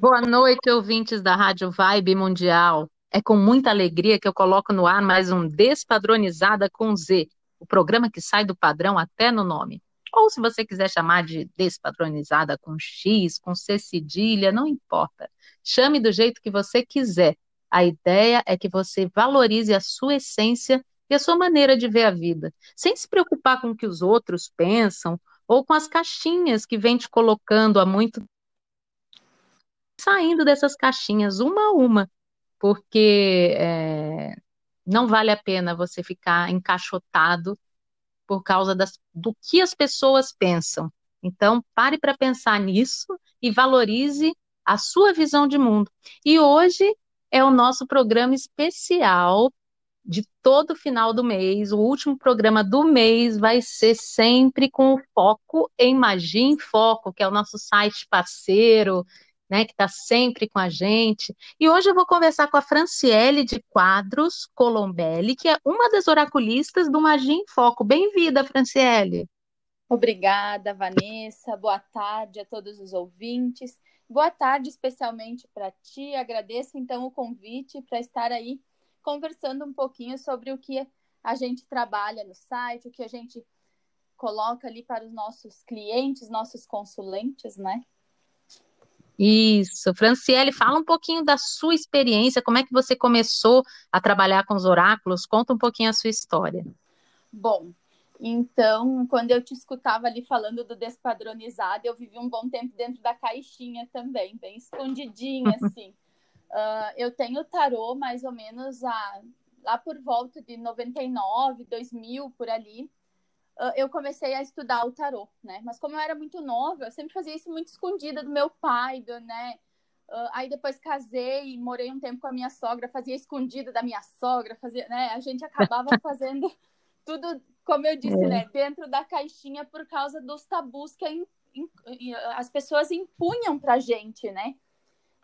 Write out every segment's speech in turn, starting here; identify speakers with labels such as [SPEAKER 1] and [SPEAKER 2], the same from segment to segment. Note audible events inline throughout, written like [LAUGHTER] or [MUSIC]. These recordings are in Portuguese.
[SPEAKER 1] Boa noite, ouvintes da Rádio Vibe Mundial. É com muita alegria que eu coloco no ar mais um Despadronizada com Z, o programa que sai do padrão até no nome. Ou se você quiser chamar de Despadronizada com X, com C cedilha, não importa. Chame do jeito que você quiser. A ideia é que você valorize a sua essência e a sua maneira de ver a vida, sem se preocupar com o que os outros pensam ou com as caixinhas que vem te colocando há muito saindo dessas caixinhas uma a uma, porque é, não vale a pena você ficar encaixotado por causa das, do que as pessoas pensam. Então, pare para pensar nisso e valorize a sua visão de mundo. E hoje é o nosso programa especial de todo final do mês. O último programa do mês vai ser sempre com foco em Magia em Foco, que é o nosso site parceiro né, que está sempre com a gente. E hoje eu vou conversar com a Franciele de Quadros Colombelli, que é uma das oraculistas do Magia em Foco. Bem-vinda, Franciele.
[SPEAKER 2] Obrigada, Vanessa. Boa tarde a todos os ouvintes. Boa tarde especialmente para ti. Agradeço então o convite para estar aí conversando um pouquinho sobre o que a gente trabalha no site, o que a gente coloca ali para os nossos clientes, nossos consulentes, né?
[SPEAKER 1] Isso. Franciele, fala um pouquinho da sua experiência, como é que você começou a trabalhar com os oráculos? Conta um pouquinho a sua história.
[SPEAKER 2] Bom, então, quando eu te escutava ali falando do despadronizado, eu vivi um bom tempo dentro da caixinha também, bem escondidinha, [LAUGHS] assim. uh, eu tenho tarô mais ou menos a, lá por volta de 99, 2000, por ali eu comecei a estudar o tarô, né? Mas como eu era muito nova, eu sempre fazia isso muito escondida do meu pai, do, né? Uh, aí depois casei, morei um tempo com a minha sogra, fazia escondido da minha sogra, fazia, né? A gente acabava [LAUGHS] fazendo tudo, como eu disse, é. né? Dentro da caixinha por causa dos tabus que in, in, as pessoas impunham pra gente, né?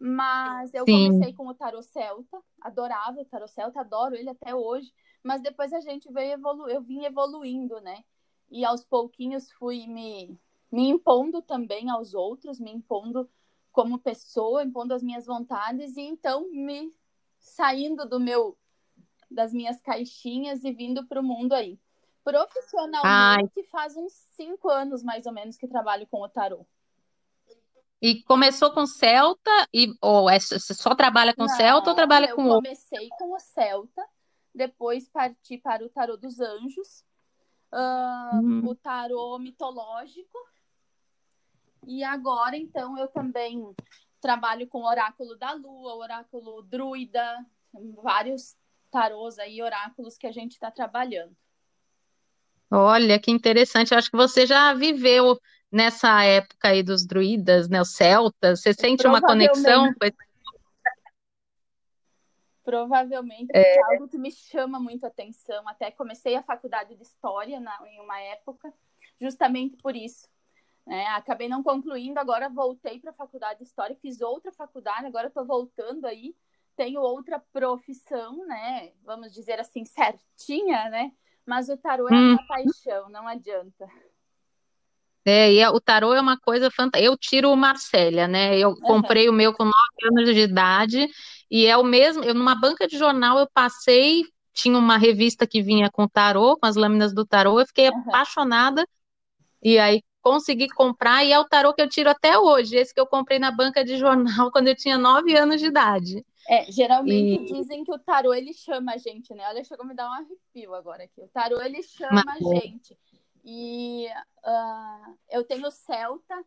[SPEAKER 2] Mas eu Sim. comecei com o tarô celta, adorava o tarô celta, adoro ele até hoje. Mas depois a gente veio evolu eu vim evoluindo, né? E aos pouquinhos fui me, me impondo também aos outros, me impondo como pessoa, impondo as minhas vontades e então me saindo do meu das minhas caixinhas e vindo para o mundo aí. Profissionalmente Ai. faz uns cinco anos mais ou menos que trabalho com o tarô.
[SPEAKER 1] E começou com Celta e ou é, você só trabalha com Não, Celta ou trabalha com
[SPEAKER 2] outro? Eu comecei com o Celta, depois parti para o tarô dos anjos uh, uhum. o tarô mitológico. E agora, então, eu também trabalho com oráculo da lua, oráculo druida, vários tarôs aí, oráculos que a gente está trabalhando.
[SPEAKER 1] Olha, que interessante. Eu acho que você já viveu nessa época aí dos druidas, né, os celtas. Você sente uma conexão com esse
[SPEAKER 2] Provavelmente é... é algo que me chama muito atenção. Até comecei a faculdade de História na, em uma época, justamente por isso. Né? Acabei não concluindo, agora voltei para a faculdade de História, fiz outra faculdade, agora estou voltando aí. Tenho outra profissão, né? Vamos dizer assim, certinha, né? Mas o tarô é hum. uma paixão, não adianta.
[SPEAKER 1] É, e é, o tarô é uma coisa fantástica. Eu tiro o Marcélia, né? Eu uhum. comprei o meu com 9 anos de idade e é o mesmo, eu numa banca de jornal eu passei, tinha uma revista que vinha com tarô, com as lâminas do tarô, eu fiquei uhum. apaixonada e aí consegui comprar e é o tarô que eu tiro até hoje, esse que eu comprei na banca de jornal [LAUGHS] quando eu tinha nove anos de idade.
[SPEAKER 2] É, geralmente e... dizem que o tarô ele chama a gente, né? Olha, chegou a me dar um arrepio agora aqui. O tarô ele chama Mas... a gente. E uh, eu tenho Celta,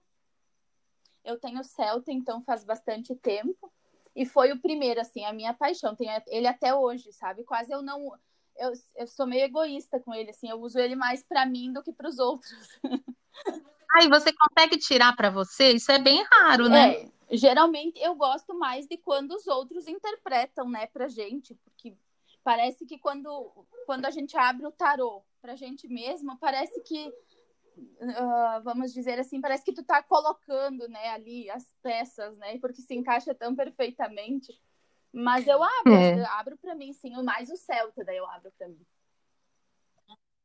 [SPEAKER 2] eu tenho Celta, então faz bastante tempo. E foi o primeiro, assim, a minha paixão. Tem ele até hoje, sabe? Quase eu não. Eu, eu sou meio egoísta com ele, assim, eu uso ele mais para mim do que para os outros. [LAUGHS]
[SPEAKER 1] Aí você consegue tirar para você? Isso é bem raro, né?
[SPEAKER 2] É, geralmente eu gosto mais de quando os outros interpretam, né, pra gente, porque parece que quando, quando a gente abre o tarô pra gente mesmo, parece que uh, vamos dizer assim, parece que tu tá colocando, né, ali as peças, né, porque se encaixa tão perfeitamente. Mas eu abro, é. eu abro para mim, sim, mais o Celta, daí eu abro para mim.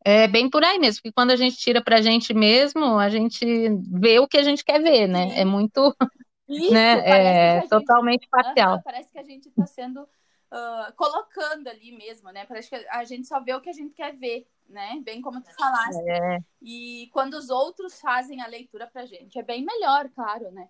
[SPEAKER 1] É bem por aí mesmo, porque quando a gente tira pra gente mesmo, a gente vê o que a gente quer ver, né? É muito Isso, né? É gente, totalmente parcial.
[SPEAKER 2] Parece que a gente está sendo uh, colocando ali mesmo, né? Parece que a gente só vê o que a gente quer ver, né? Bem como tu falaste. É. E quando os outros fazem a leitura pra gente, é bem melhor, claro, né?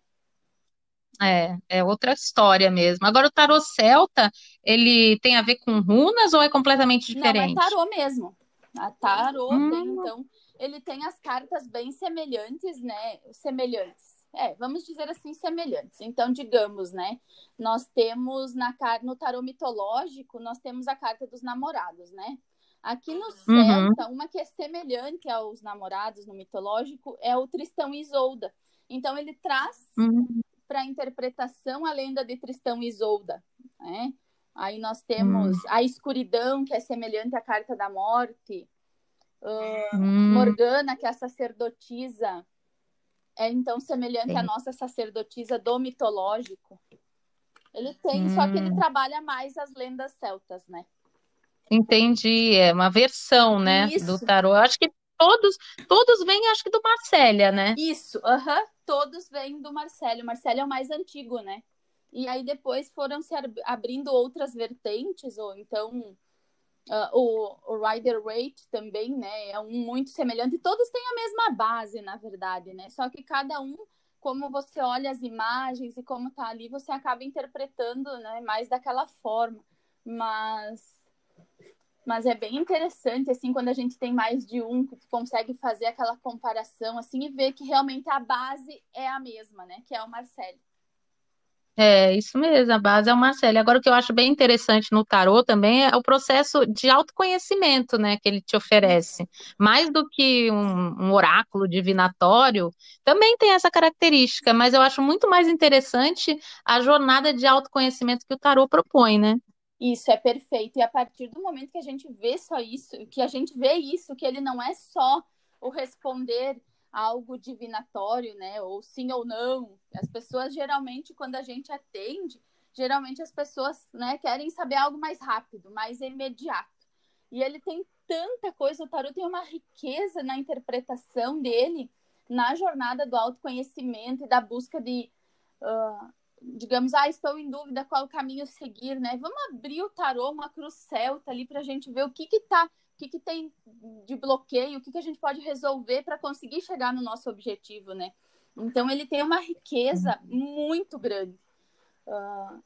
[SPEAKER 1] É, é outra história mesmo. Agora, o tarô celta, ele tem a ver com runas ou é completamente diferente?
[SPEAKER 2] Não, é tarô mesmo. A tarô hum. tem, então, ele tem as cartas bem semelhantes, né? Semelhantes. É, vamos dizer assim, semelhantes. Então, digamos, né? Nós temos na no tarô mitológico, nós temos a carta dos namorados, né? Aqui no uhum. Celta, uhum. uma que é semelhante aos namorados no mitológico é o Tristão e Isolda. Então, ele traz uhum para a interpretação a lenda de Tristão e Isolda. Né? Aí nós temos hum. a escuridão, que é semelhante à carta da morte. Uh. Morgana, que é a sacerdotisa, é então semelhante Sim. à nossa sacerdotisa do mitológico. Ele tem, hum. só que ele hum. trabalha mais as lendas celtas, né?
[SPEAKER 1] Entendi, é uma versão, né, Isso. do tarô. Eu acho que todos, todos vêm, acho que do Marcélia, né?
[SPEAKER 2] Isso, aham. Uhum. Todos vêm do Marcelo. O Marcelo é o mais antigo, né? E aí depois foram se abrindo outras vertentes, ou então uh, o, o Rider Waite também, né? É um muito semelhante. Todos têm a mesma base, na verdade, né? Só que cada um, como você olha as imagens e como tá ali, você acaba interpretando, né? Mais daquela forma. Mas mas é bem interessante, assim, quando a gente tem mais de um, que consegue fazer aquela comparação, assim, e ver que realmente a base é a mesma, né? Que é o Marcelo.
[SPEAKER 1] É, isso mesmo, a base é o Marcelo. Agora, o que eu acho bem interessante no tarô também é o processo de autoconhecimento, né, que ele te oferece. Mais do que um, um oráculo divinatório, também tem essa característica, mas eu acho muito mais interessante a jornada de autoconhecimento que o tarô propõe, né?
[SPEAKER 2] Isso é perfeito. E a partir do momento que a gente vê só isso, que a gente vê isso, que ele não é só o responder algo divinatório, né? Ou sim ou não. As pessoas geralmente, quando a gente atende, geralmente as pessoas né, querem saber algo mais rápido, mais imediato. E ele tem tanta coisa, o tarot tem uma riqueza na interpretação dele, na jornada do autoconhecimento e da busca de. Uh, digamos, ah, estou em dúvida qual caminho seguir, né? Vamos abrir o tarô, uma cruz celta ali para a gente ver o que que tá, o que que tem de bloqueio, o que que a gente pode resolver para conseguir chegar no nosso objetivo, né? Então ele tem uma riqueza muito grande. Uh,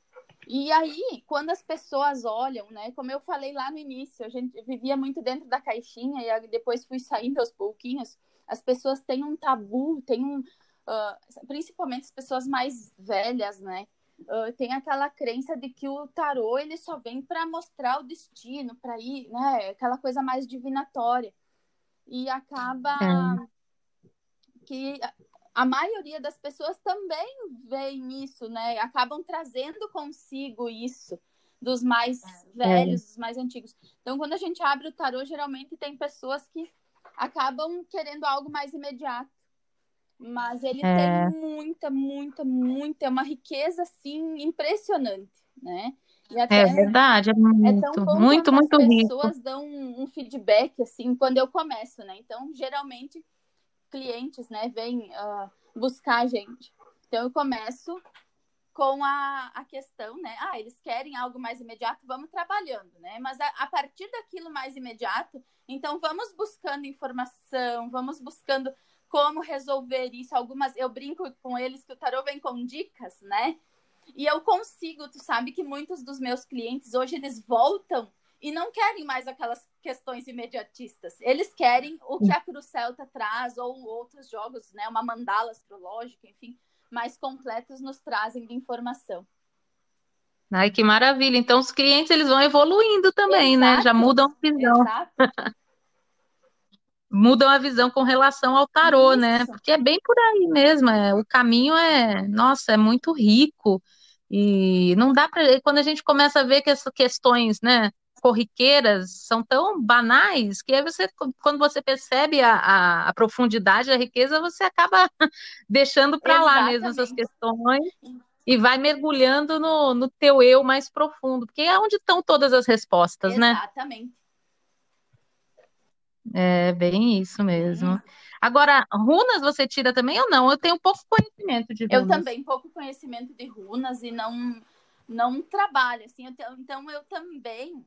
[SPEAKER 2] e aí, quando as pessoas olham, né? Como eu falei lá no início, a gente vivia muito dentro da caixinha e depois fui saindo aos pouquinhos. As pessoas têm um tabu, têm um, uh, principalmente as pessoas mais velhas, né? Uh, tem aquela crença de que o tarô ele só vem para mostrar o destino, para ir, né? Aquela coisa mais divinatória. E acaba é. que a maioria das pessoas também veem isso, né? Acabam trazendo consigo isso dos mais é. velhos, é. dos mais antigos. Então, quando a gente abre o tarô, geralmente tem pessoas que acabam querendo algo mais imediato. Mas ele é... tem muita, muita, muita, é uma riqueza assim impressionante, né?
[SPEAKER 1] é verdade, é muito, é tão bom muito, muito
[SPEAKER 2] as
[SPEAKER 1] rico.
[SPEAKER 2] pessoas dão um, um, feedback assim quando eu começo, né? Então, geralmente clientes, né, vêm uh, buscar a gente. Então, eu começo com a, a questão, né? Ah, eles querem algo mais imediato, vamos trabalhando, né? Mas a, a partir daquilo mais imediato, então vamos buscando informação, vamos buscando como resolver isso. Algumas eu brinco com eles que o tarô vem com dicas, né? E eu consigo, tu sabe que muitos dos meus clientes hoje eles voltam e não querem mais aquelas questões imediatistas. Eles querem o que a Cruz Celta traz ou outros jogos, né, uma mandala astrológica, enfim, mais completos nos trazem de informação.
[SPEAKER 1] Ai, que maravilha. Então os clientes eles vão evoluindo também, exato, né? Já mudam a visão. Exato. [LAUGHS] mudam a visão com relação ao tarô, né? Isso. né? Porque é bem por aí mesmo. É, o caminho é, nossa, é muito rico. E não dá para. Quando a gente começa a ver que essas questões, né? corriqueiras são tão banais que aí você, quando você percebe a, a, a profundidade, a riqueza, você acaba [LAUGHS] deixando para lá mesmo essas questões e vai mergulhando no, no teu eu mais profundo, porque é onde estão todas as respostas,
[SPEAKER 2] Exatamente. né? Exatamente.
[SPEAKER 1] É bem isso mesmo.
[SPEAKER 2] Hum.
[SPEAKER 1] Agora, runas você tira também ou não? Eu tenho pouco conhecimento de
[SPEAKER 2] Eu
[SPEAKER 1] runas.
[SPEAKER 2] também, pouco conhecimento de runas e não, não trabalho, assim, eu então eu também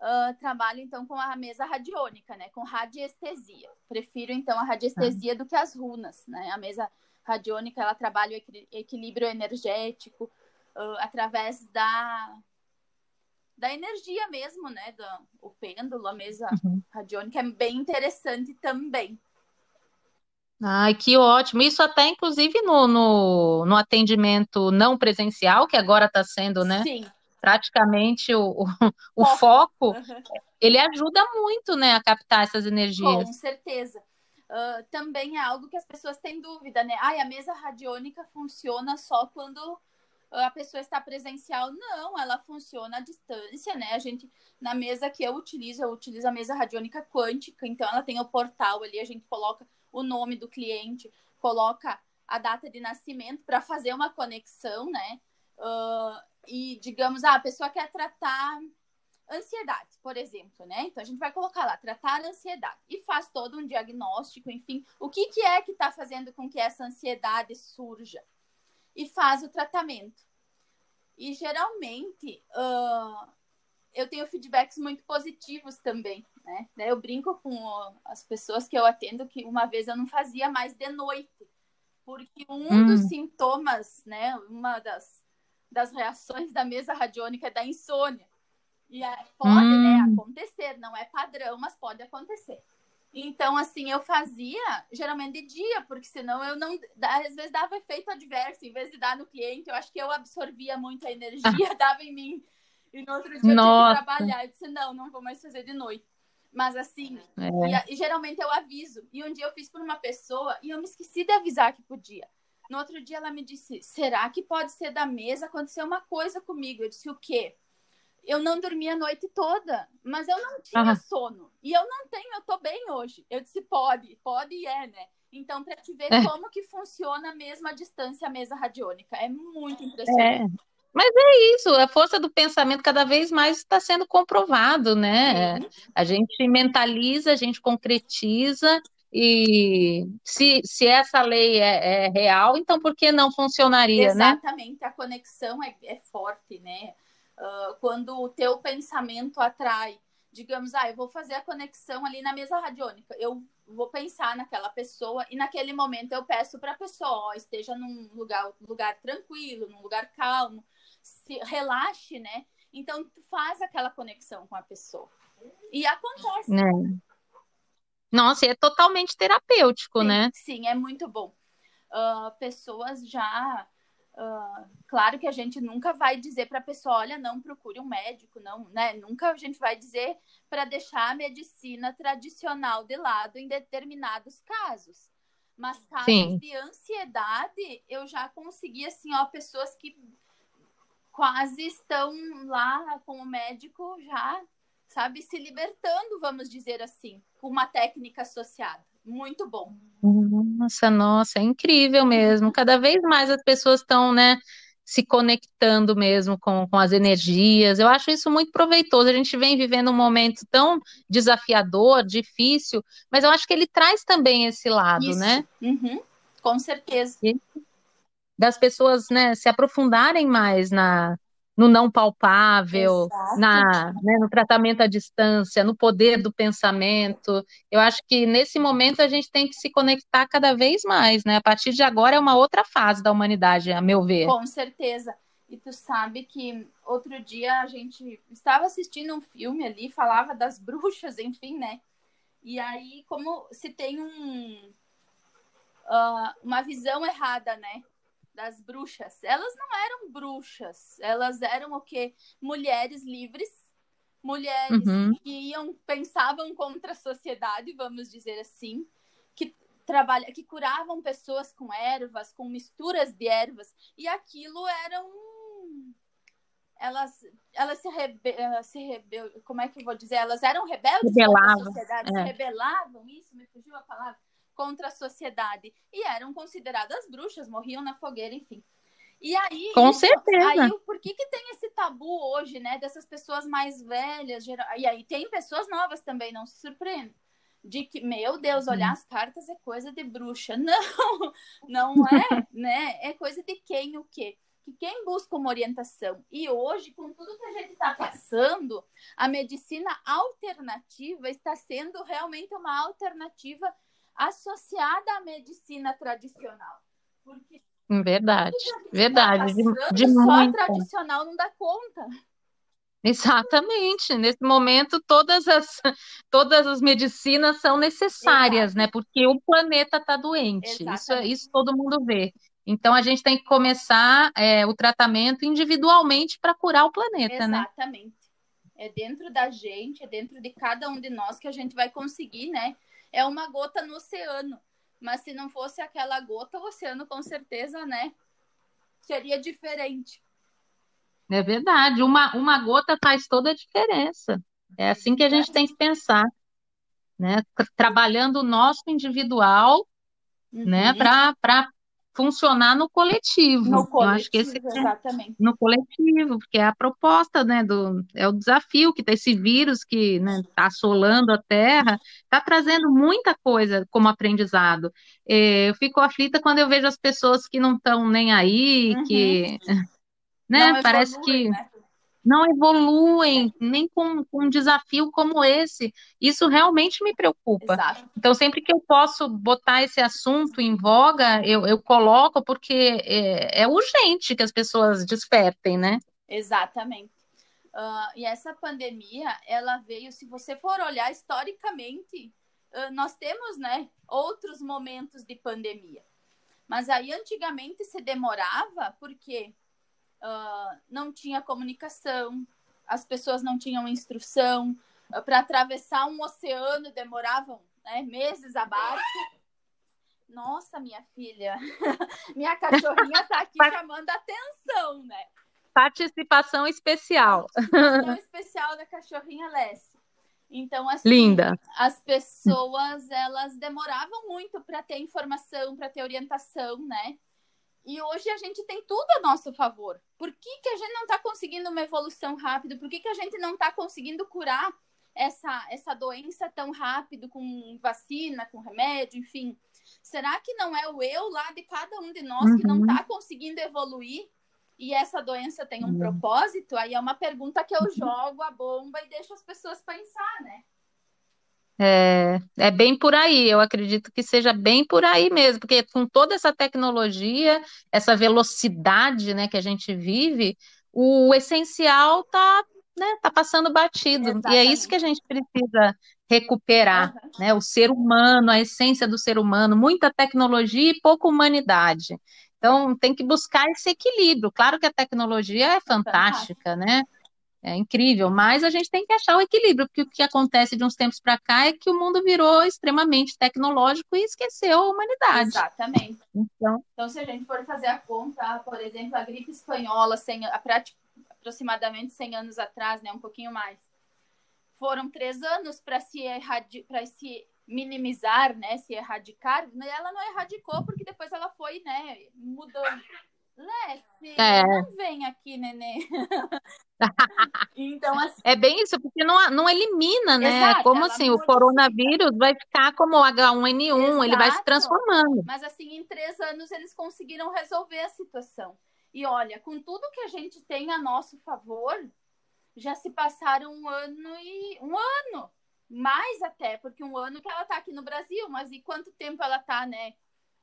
[SPEAKER 2] ah, trabalho então com a mesa radiônica, né, com radiestesia. Prefiro então a radiestesia do que as runas, né? A mesa radiônica, ela trabalha o equil- equilíbrio energético ah, através da da energia mesmo, né, do o pêndulo, a mesa
[SPEAKER 1] Uhum.
[SPEAKER 2] radiônica é bem interessante também.
[SPEAKER 1] Ai, que ótimo. Isso até, inclusive, no, no, no atendimento não presencial, que agora está sendo, né,
[SPEAKER 2] Sim,
[SPEAKER 1] praticamente o, o, o
[SPEAKER 2] Foco.
[SPEAKER 1] foco, ele ajuda muito, né, a captar essas energias.
[SPEAKER 2] Com certeza. Ah, também é algo que as pessoas têm dúvida, né? Ai, a mesa radiônica funciona só quando a pessoa está presencial. Não, ela funciona à distância, né? A gente, na mesa que eu utilizo, eu utilizo a mesa radiônica quântica, então ela tem o portal ali, a gente coloca o nome do cliente, coloca a data de nascimento para fazer uma conexão, né? Ah, e digamos, ah, a pessoa quer tratar ansiedade, por exemplo, né? Então a gente vai colocar lá, tratar ansiedade e faz todo um diagnóstico, enfim, o que, que é que está fazendo com que essa ansiedade surja e faz o tratamento. E geralmente ah, eu tenho feedbacks muito positivos também, né? Eu brinco com as pessoas que eu atendo que uma vez eu não fazia mais de noite, porque um
[SPEAKER 1] Hum.
[SPEAKER 2] dos sintomas, né? Uma das, das reações da mesa radiônica é da insônia. E pode, né,
[SPEAKER 1] Hum.
[SPEAKER 2] acontecer, não é padrão, mas pode acontecer. Então, assim, eu fazia geralmente de dia, porque senão eu não. Às vezes dava efeito adverso, em vez de dar no cliente, eu acho que eu absorvia muita energia, [LAUGHS] dava em mim. E no outro dia eu tinha
[SPEAKER 1] Nossa.
[SPEAKER 2] que trabalhar. Eu disse, não, não vou mais fazer de noite. Mas assim,
[SPEAKER 1] É.
[SPEAKER 2] e, a- e geralmente eu aviso. E um dia eu fiz por uma pessoa e eu me esqueci de avisar que podia. No outro dia ela me disse: será que pode ser da mesa? Aconteceu uma coisa comigo. Eu disse: o quê? Eu não dormi a noite toda, mas eu não tinha sono. E eu não tenho, eu tô bem hoje. Eu disse: pode, pode e é, né? Então, para te ver
[SPEAKER 1] É.
[SPEAKER 2] como que funciona mesmo a distância a mesa radiônica. É muito impressionante.
[SPEAKER 1] É. Mas é isso, a força do pensamento cada vez mais está sendo comprovado, né? A gente mentaliza, a gente concretiza, e se, se essa lei é, é real, então por que não funcionaria, né?
[SPEAKER 2] Exatamente, a conexão é, é forte, né? Ah, quando o teu pensamento atrai, digamos, ah, eu vou fazer a conexão ali na mesa radiônica, eu vou pensar naquela pessoa e naquele momento eu peço para a pessoa, ó, esteja num lugar, lugar tranquilo, num lugar calmo, se relaxe, né? Então tu faz aquela conexão com a pessoa. E acontece.
[SPEAKER 1] Né? Nossa, e é totalmente terapêutico,
[SPEAKER 2] Sim,
[SPEAKER 1] né?
[SPEAKER 2] sim, é muito bom. Ah, pessoas já. Ah, claro que a gente nunca vai dizer para a pessoa, olha, não procure um médico, não, né? Nunca a gente vai dizer para deixar a medicina tradicional de lado em determinados casos. Mas casos
[SPEAKER 1] Sim.
[SPEAKER 2] de ansiedade, eu já consegui, assim, ó, pessoas que quase estão lá com o médico já, sabe, se libertando, vamos dizer assim, com uma técnica associada. Muito bom.
[SPEAKER 1] Nossa, nossa, é incrível mesmo. Cada vez mais as pessoas estão, né, se conectando mesmo com, com as energias. Eu acho isso muito proveitoso. A gente vem vivendo um momento tão desafiador, difícil, mas eu acho que ele traz também esse lado,
[SPEAKER 2] Isso.
[SPEAKER 1] né?
[SPEAKER 2] Uhum, com certeza.
[SPEAKER 1] Das pessoas, né, se aprofundarem mais na, no não palpável,
[SPEAKER 2] Exato.
[SPEAKER 1] na, né, no tratamento à distância, no poder do pensamento. Eu acho que nesse momento a gente tem que se conectar cada vez mais, né? A partir de agora é uma outra fase da humanidade, a meu ver.
[SPEAKER 2] Com certeza. E tu sabe que outro dia a gente estava assistindo um filme ali, falava das [LAUGHS] bruxas, enfim, né? E aí, como se tem um, ah, uma visão errada, né? Das bruxas. Elas não eram bruxas, elas eram o quê? Mulheres livres, mulheres
[SPEAKER 1] Uhum.
[SPEAKER 2] que iam, pensavam contra a sociedade, vamos dizer assim, que trabalha, que curavam pessoas com ervas, com misturas de ervas, e aquilo era um elas elas se, rebe... se rebel... como é que eu vou dizer? Elas eram rebeldes
[SPEAKER 1] Rebelavam,
[SPEAKER 2] contra a sociedade, se
[SPEAKER 1] é.
[SPEAKER 2] rebelavam, isso me fugiu a palavra, contra a sociedade e eram consideradas bruxas, morriam na fogueira, enfim. E aí,
[SPEAKER 1] Com
[SPEAKER 2] isso-
[SPEAKER 1] certeza.
[SPEAKER 2] aí por que que tem esse tabu hoje, né, dessas pessoas mais velhas, geral... e aí tem pessoas novas também, não se surpreende, de que, meu Deus, olhar as cartas é coisa de bruxa. [LAUGHS] Não, não é, [LAUGHS] né? É coisa de quem o quê? Que quem busca uma orientação. E hoje, com tudo que a gente está passando, a medicina alternativa está sendo realmente uma alternativa associada à medicina tradicional.
[SPEAKER 1] Porque verdade, verdade. Tá
[SPEAKER 2] de, de só tradicional não dá conta.
[SPEAKER 1] Exatamente. Nesse momento, todas as, todas as medicinas são necessárias, né? Porque o planeta está doente. Isso, é, isso todo mundo vê. Então, a gente tem que começar é, o tratamento individualmente para curar o planeta,
[SPEAKER 2] né? Exatamente. É dentro da gente, é dentro de cada um de nós que a gente vai conseguir, né? É uma gota no oceano. Mas se não fosse aquela gota, o oceano com certeza, né? Seria diferente.
[SPEAKER 1] É verdade, uma, uma gota faz toda a diferença. É assim que a gente tem que pensar, né? Trabalhando o nosso individual, né, uhum. para funcionar no coletivo.
[SPEAKER 2] No coletivo, Eu acho que esse é exatamente.
[SPEAKER 1] no coletivo, porque é a proposta, né, do é o desafio que tá esse vírus que, né, tá assolando a Terra, tá trazendo muita coisa como aprendizado. É, eu fico aflita quando eu vejo as pessoas que não estão nem aí, uhum. que [LAUGHS] né? Não Parece que né? Não evoluem nem com, com, um desafio como esse. Isso realmente me preocupa. Exato. Então, sempre que eu posso botar esse assunto em voga, eu, eu coloco, porque é, é urgente que as pessoas despertem, né?
[SPEAKER 2] Exatamente. Uh, e essa pandemia, ela veio, se você for olhar historicamente, uh, nós temos, né, outros momentos de pandemia. Mas aí antigamente se demorava, porque uh, não tinha comunicação, as pessoas não tinham instrução. Uh, Para atravessar um oceano demoravam né, meses abaixo. Nossa, minha filha, [LAUGHS] minha cachorrinha está aqui chamando a atenção, né?
[SPEAKER 1] Participação especial.
[SPEAKER 2] Participação especial da cachorrinha Lessie. Então, assim,
[SPEAKER 1] Linda.
[SPEAKER 2] as pessoas elas demoravam muito para ter informação, para ter orientação, né? E hoje a gente tem tudo a nosso favor. Por que, que a gente não está conseguindo uma evolução rápida? Por que, que a gente não está conseguindo curar essa, essa doença tão rápido com vacina, com remédio, enfim? Será que não é o eu lá de cada um de nós que não está uhum. conseguindo evoluir e essa doença tem um uhum. propósito? Aí é uma pergunta que eu jogo a bomba e deixo as pessoas pensar, né?
[SPEAKER 1] É, é bem por aí, eu acredito que seja bem por aí mesmo, porque com toda essa tecnologia, essa velocidade, né, que a gente vive, o essencial está né, tá passando batido. Exatamente. E é isso que a gente precisa recuperar, uhum. né, o ser humano, a essência do ser humano, muita tecnologia e pouca humanidade. Então, tem que buscar esse equilíbrio. Claro que a tecnologia é fantástica, né? É incrível, mas a gente tem que achar o equilíbrio, porque o que acontece de uns tempos para cá é que o mundo virou extremamente tecnológico e esqueceu a humanidade.
[SPEAKER 2] Exatamente. Então, então se a gente for fazer a conta, por exemplo, a gripe espanhola, 100, a aproximadamente 100 anos atrás, né, um pouquinho mais, foram três anos para se, para se minimizar, né, se erradicar, ela não erradicou porque depois ela foi, né, mudando. Lessie, é. não vem aqui, nenê. [LAUGHS]
[SPEAKER 1] então, assim... É bem isso, porque não, não elimina, né? Exato, como assim, o coronavírus vai ficar como o H1N1, Exato. ele vai se transformando.
[SPEAKER 2] Mas assim, em três anos eles conseguiram resolver a situação. E olha, com tudo que a gente tem a nosso favor, já se passaram um ano e um ano. Mais até, porque um ano que ela tá aqui no Brasil, mas e quanto tempo ela tá, né?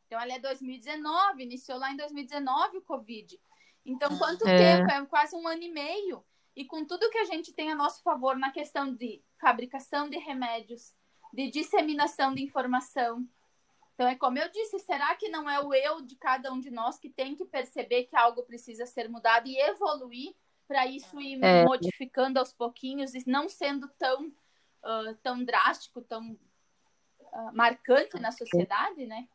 [SPEAKER 2] Então, ela é 2019, iniciou lá em 2019 o Covid. Então, quanto é. tempo? É quase um ano e meio. E com tudo que a gente tem a nosso favor na questão de fabricação de remédios, de disseminação de informação. Então, é como eu disse, será que não é o eu de cada um de nós que tem que perceber que algo precisa ser mudado e evoluir para isso ir é. modificando aos pouquinhos e não sendo tão, uh, tão drástico, tão uh, marcante na sociedade, né?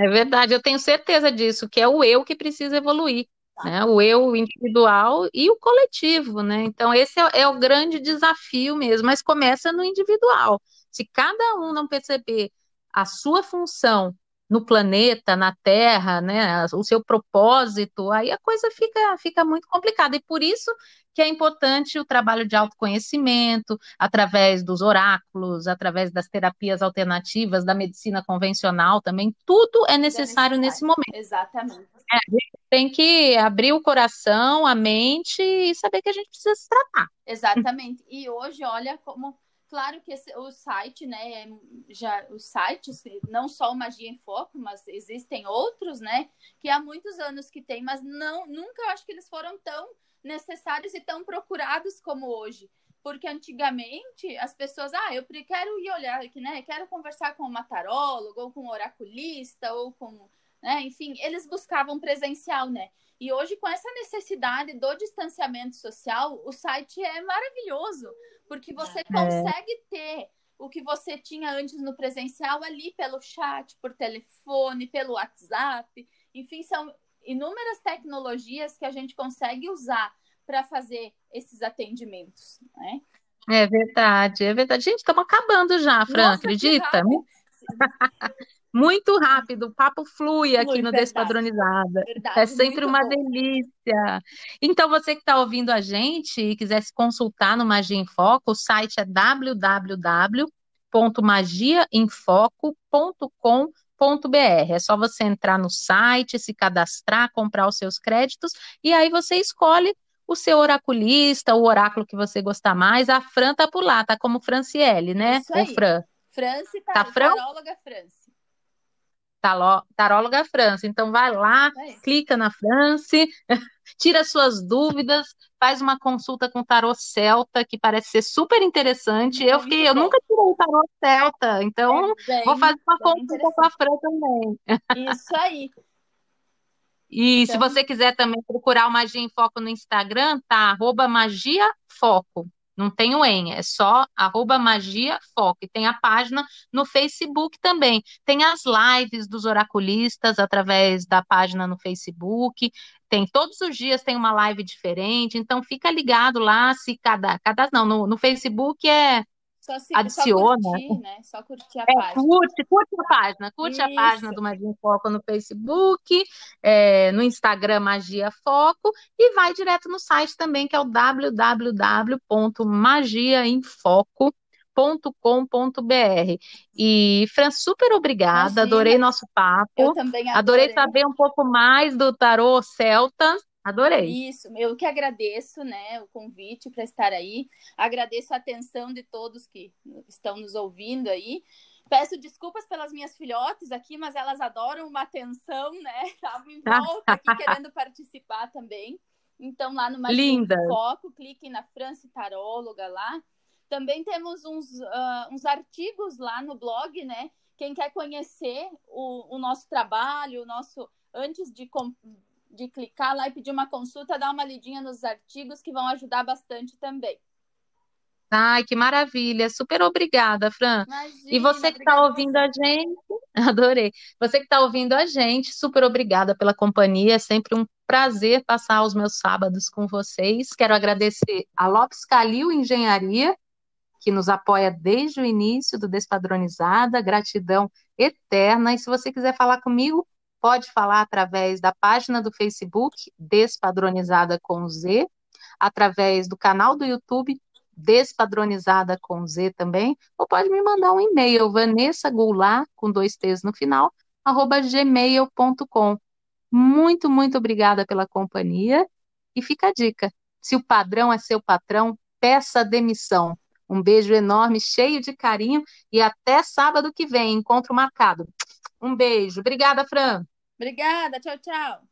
[SPEAKER 1] É verdade, eu tenho certeza disso, que é o eu que precisa evoluir, tá. né? O eu individual e o coletivo, né? Então, esse é, é o grande desafio mesmo, mas começa no individual. Se cada um não perceber a sua função no planeta, na Terra, né, o seu propósito, aí a coisa fica, fica muito complicada. E por isso que é importante o trabalho de autoconhecimento, através dos oráculos, através das terapias alternativas, da medicina convencional também, tudo é necessário, é necessário. nesse momento.
[SPEAKER 2] Exatamente.
[SPEAKER 1] É, a gente tem que abrir o coração, a mente e saber que a gente precisa se tratar.
[SPEAKER 2] Exatamente. E hoje, olha como Claro que esse, o site, né, é, já os sites, não só o Magia em Foco, mas existem outros, né, que há muitos anos que tem, mas não, nunca eu acho que eles foram tão necessários e tão procurados como hoje. Porque antigamente as pessoas, ah, eu quero ir olhar aqui, né, quero conversar com uma tarólogo, ou com um oraculista, ou com, né, enfim, eles buscavam presencial, né. E hoje, com essa necessidade do distanciamento social, o site é maravilhoso, porque você é. consegue ter o que você tinha antes no presencial ali pelo chat, por telefone, pelo WhatsApp. Enfim, são inúmeras tecnologias que a gente consegue usar para fazer esses atendimentos, né?
[SPEAKER 1] É verdade, é verdade. Gente, estamos acabando já, Fran, Nossa, acredita? [LAUGHS] Muito rápido, o papo flui aqui Muito no verdade. Despadronizada. Verdade, é sempre uma bom. delícia. Então, você que está ouvindo a gente e quiser se consultar no Magia em Foco, o site é www.magiaemfoco.com.br. É só você entrar no site, se cadastrar, comprar os seus créditos e aí você escolhe o seu oraculista, o oráculo que você gostar mais. A Fran tá por lá, tá como Franciele, né?
[SPEAKER 2] Isso aí. Ou Fran. France, tá, tá Fran? taróloga France
[SPEAKER 1] taróloga França. Então vai lá, é. clica na France, [LAUGHS] tira suas dúvidas, faz uma consulta com o tarô celta, que parece ser super interessante. Muito eu fiquei, eu nunca tirei o tarô celta, então é bem, vou fazer uma consulta com a Fran
[SPEAKER 2] também. Isso aí.
[SPEAKER 1] E então... se você quiser também procurar o Magia em Foco no Instagram, tá? Arroba Magia Foco. Não tem o em, é só arroba magia foco. Tem a página no Facebook também. Tem as lives dos oraculistas através da página no Facebook. Tem todos os dias tem uma live diferente. Então fica ligado lá se cada, cada não, no, no Facebook é só se, adiciona.
[SPEAKER 2] Só curtir, né? Só curtir a é, página.
[SPEAKER 1] Curte, curte a página. Curte Isso. a página do Magia em Foco no Facebook, é, no Instagram Magia Foco e vai direto no site também, que é o www.magiaemfoco.com.br. E, Fran, super obrigada, Imagina. adorei nosso papo.
[SPEAKER 2] Eu também
[SPEAKER 1] adorei. adorei saber um pouco mais do tarô celta. Adorei.
[SPEAKER 2] Isso, eu que agradeço, né, o convite para estar aí. Agradeço a atenção de todos que estão nos ouvindo aí. Peço desculpas pelas minhas filhotes aqui, mas elas adoram uma atenção, né? Estavam [LAUGHS] em volta aqui querendo participar também. Então, lá no Magia Foco, cliquem na Franci Taróloga lá. Também temos uns, uh, uns artigos lá no blog, né? Quem quer conhecer o, o nosso trabalho, o nosso antes de, de clicar lá e pedir uma consulta, dar uma lidinha nos artigos que vão ajudar bastante também.
[SPEAKER 1] Ai, que maravilha! Super obrigada, Fran. Imagina, e você que está ouvindo a gente, [LAUGHS] adorei. Você que está ouvindo a gente, super obrigada pela companhia. É sempre um prazer passar os meus sábados com vocês. Quero agradecer a Lopes Calil Engenharia, que nos apoia desde o início do Despadronizada. Gratidão eterna. E se você quiser falar comigo, pode falar através da página do Facebook, Despadronizada com Z, através do canal do YouTube, Despadronizada com Z também, ou pode me mandar um e-mail, Vanessa Goulart, com dois T's no final, arroba gmail.com. Muito, muito obrigada pela companhia e fica a dica: se o padrão é seu patrão, peça demissão. Um beijo enorme, cheio de carinho e até sábado que vem, encontro marcado. Um beijo. Obrigada, Fran.
[SPEAKER 2] Obrigada. Tchau, tchau.